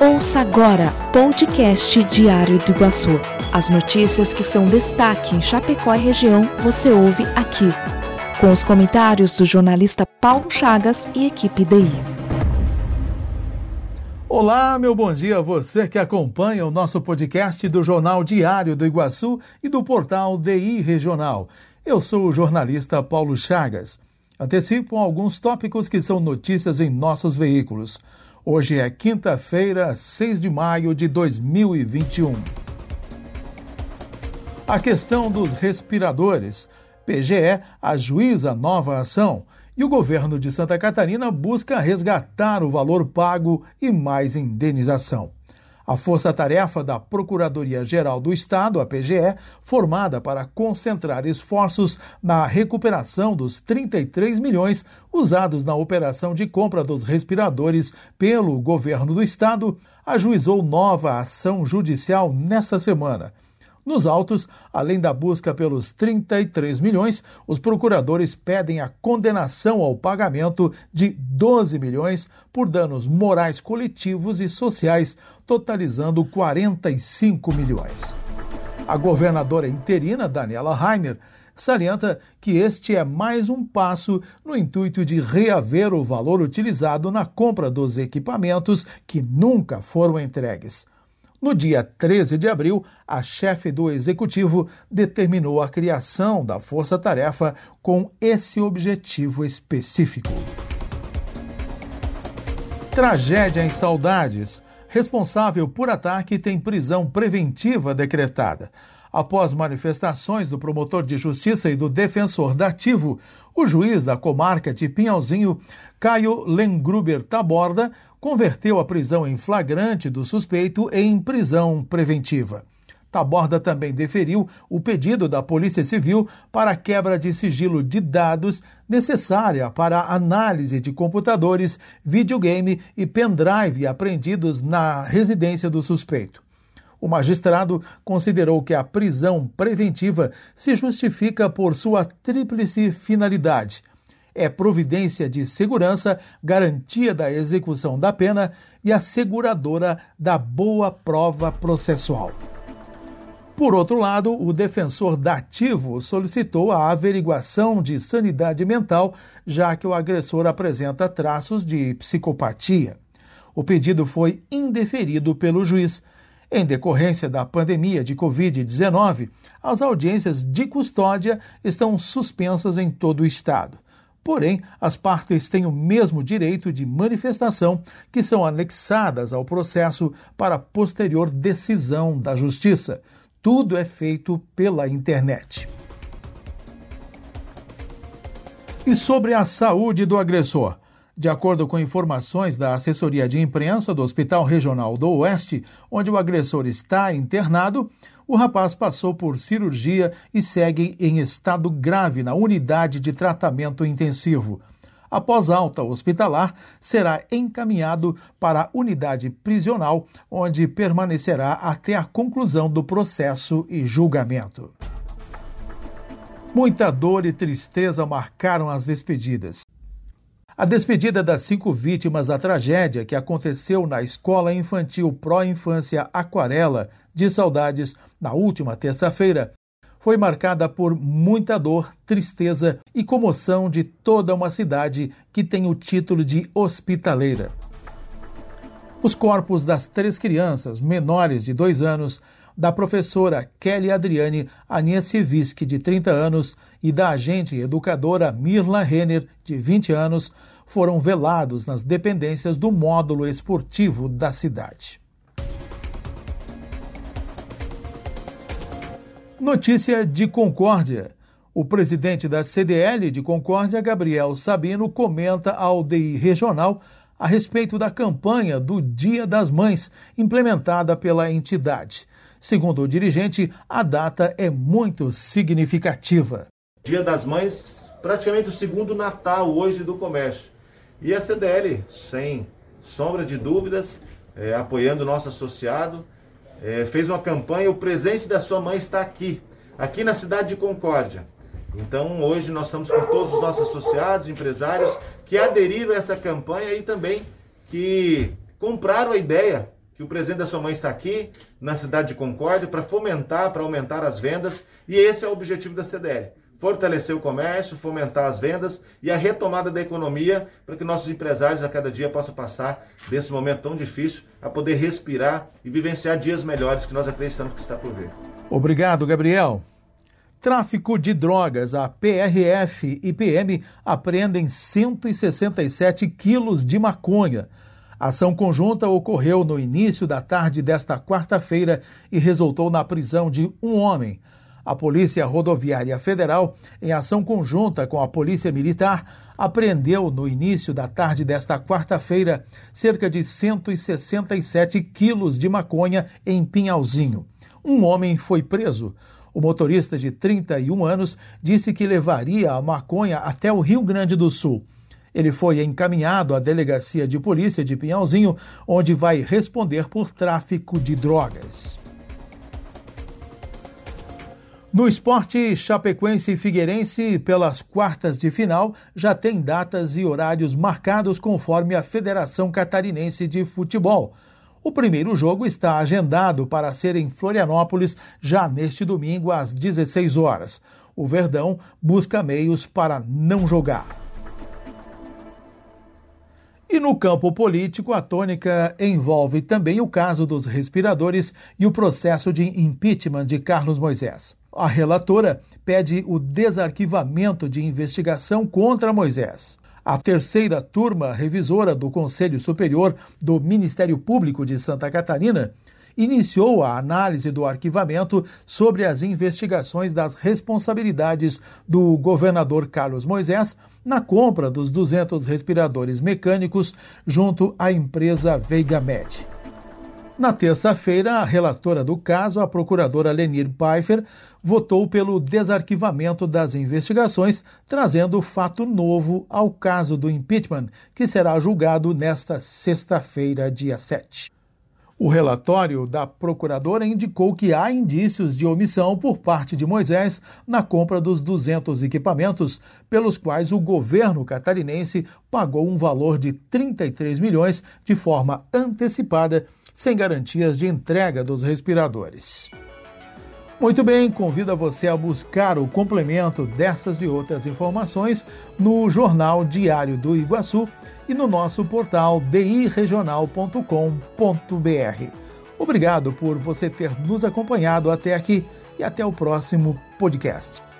Ouça agora podcast Diário do Iguaçu. As notícias que são destaque em Chapecó e região você ouve aqui. Com os comentários do jornalista Paulo Chagas e equipe DI. Olá, meu bom dia a você que acompanha o nosso podcast do Jornal Diário do Iguaçu e do portal DI Regional. Eu sou o jornalista Paulo Chagas. Antecipo alguns tópicos que são notícias em nossos veículos. Hoje é quinta-feira, 6 de maio de 2021. A questão dos respiradores. PGE ajuiza nova ação e o governo de Santa Catarina busca resgatar o valor pago e mais indenização. A força-tarefa da Procuradoria-Geral do Estado, a PGE, formada para concentrar esforços na recuperação dos 33 milhões usados na operação de compra dos respiradores pelo governo do Estado, ajuizou nova ação judicial nesta semana. Nos autos, além da busca pelos 33 milhões, os procuradores pedem a condenação ao pagamento de 12 milhões por danos morais coletivos e sociais, totalizando 45 milhões. A governadora interina, Daniela Rainer, salienta que este é mais um passo no intuito de reaver o valor utilizado na compra dos equipamentos que nunca foram entregues. No dia 13 de abril, a chefe do executivo determinou a criação da Força Tarefa com esse objetivo específico. Tragédia em Saudades. Responsável por ataque tem prisão preventiva decretada. Após manifestações do promotor de justiça e do defensor dativo, o juiz da comarca de Pinhalzinho, Caio Lengruber Taborda, converteu a prisão em flagrante do suspeito em prisão preventiva. Taborda também deferiu o pedido da Polícia Civil para a quebra de sigilo de dados necessária para análise de computadores, videogame e pendrive apreendidos na residência do suspeito. O magistrado considerou que a prisão preventiva se justifica por sua tríplice finalidade é providência de segurança, garantia da execução da pena e asseguradora da boa prova processual. Por outro lado, o defensor dativo solicitou a averiguação de sanidade mental, já que o agressor apresenta traços de psicopatia. O pedido foi indeferido pelo juiz. Em decorrência da pandemia de Covid-19, as audiências de custódia estão suspensas em todo o estado. Porém, as partes têm o mesmo direito de manifestação que são anexadas ao processo para posterior decisão da Justiça. Tudo é feito pela internet. E sobre a saúde do agressor? De acordo com informações da assessoria de imprensa do Hospital Regional do Oeste, onde o agressor está internado, o rapaz passou por cirurgia e segue em estado grave na unidade de tratamento intensivo. Após alta hospitalar, será encaminhado para a unidade prisional, onde permanecerá até a conclusão do processo e julgamento. Muita dor e tristeza marcaram as despedidas. A despedida das cinco vítimas da tragédia que aconteceu na Escola Infantil Pró Infância Aquarela de Saudades na última terça-feira foi marcada por muita dor, tristeza e comoção de toda uma cidade que tem o título de hospitaleira. Os corpos das três crianças menores de dois anos, da professora Kelly Adriane Aniesiewicz, de 30 anos, e da agente educadora Mirla Renner, de 20 anos, foram velados nas dependências do módulo esportivo da cidade. Notícia de Concórdia. O presidente da CDL de Concórdia, Gabriel Sabino, comenta ao DI Regional a respeito da campanha do Dia das Mães, implementada pela entidade. Segundo o dirigente, a data é muito significativa. Dia das Mães, praticamente o segundo Natal hoje do comércio. E a CDL, sem sombra de dúvidas, é, apoiando o nosso associado, é, fez uma campanha, o presente da sua mãe está aqui, aqui na cidade de Concórdia. Então hoje nós estamos com todos os nossos associados, empresários, que aderiram a essa campanha e também que compraram a ideia que o presente da sua mãe está aqui, na cidade de Concórdia, para fomentar, para aumentar as vendas, e esse é o objetivo da CDL. Fortalecer o comércio, fomentar as vendas e a retomada da economia para que nossos empresários a cada dia possam passar desse momento tão difícil a poder respirar e vivenciar dias melhores que nós acreditamos que está por vir. Obrigado, Gabriel. Tráfico de drogas. A PRF e PM apreendem 167 quilos de maconha. A ação conjunta ocorreu no início da tarde desta quarta-feira e resultou na prisão de um homem. A Polícia Rodoviária Federal, em ação conjunta com a Polícia Militar, apreendeu no início da tarde desta quarta-feira cerca de 167 quilos de maconha em Pinhalzinho. Um homem foi preso. O motorista de 31 anos disse que levaria a maconha até o Rio Grande do Sul. Ele foi encaminhado à delegacia de polícia de Pinhalzinho, onde vai responder por tráfico de drogas. No esporte, Chapecoense e Figueirense, pelas quartas de final, já tem datas e horários marcados conforme a Federação Catarinense de Futebol. O primeiro jogo está agendado para ser em Florianópolis já neste domingo às 16 horas. O Verdão busca meios para não jogar. E no campo político, a tônica envolve também o caso dos respiradores e o processo de impeachment de Carlos Moisés. A relatora pede o desarquivamento de investigação contra Moisés. A terceira turma revisora do Conselho Superior do Ministério Público de Santa Catarina iniciou a análise do arquivamento sobre as investigações das responsabilidades do governador Carlos Moisés na compra dos 200 respiradores mecânicos junto à empresa VeigaMed. Na terça-feira, a relatora do caso, a procuradora Lenir Pfeiffer, votou pelo desarquivamento das investigações, trazendo fato novo ao caso do impeachment, que será julgado nesta sexta-feira, dia 7. O relatório da procuradora indicou que há indícios de omissão por parte de Moisés na compra dos 200 equipamentos, pelos quais o governo catarinense pagou um valor de 33 milhões de forma antecipada, sem garantias de entrega dos respiradores. Muito bem, convido você a buscar o complemento dessas e outras informações no Jornal Diário do Iguaçu e no nosso portal diregional.com.br. Obrigado por você ter nos acompanhado até aqui e até o próximo podcast.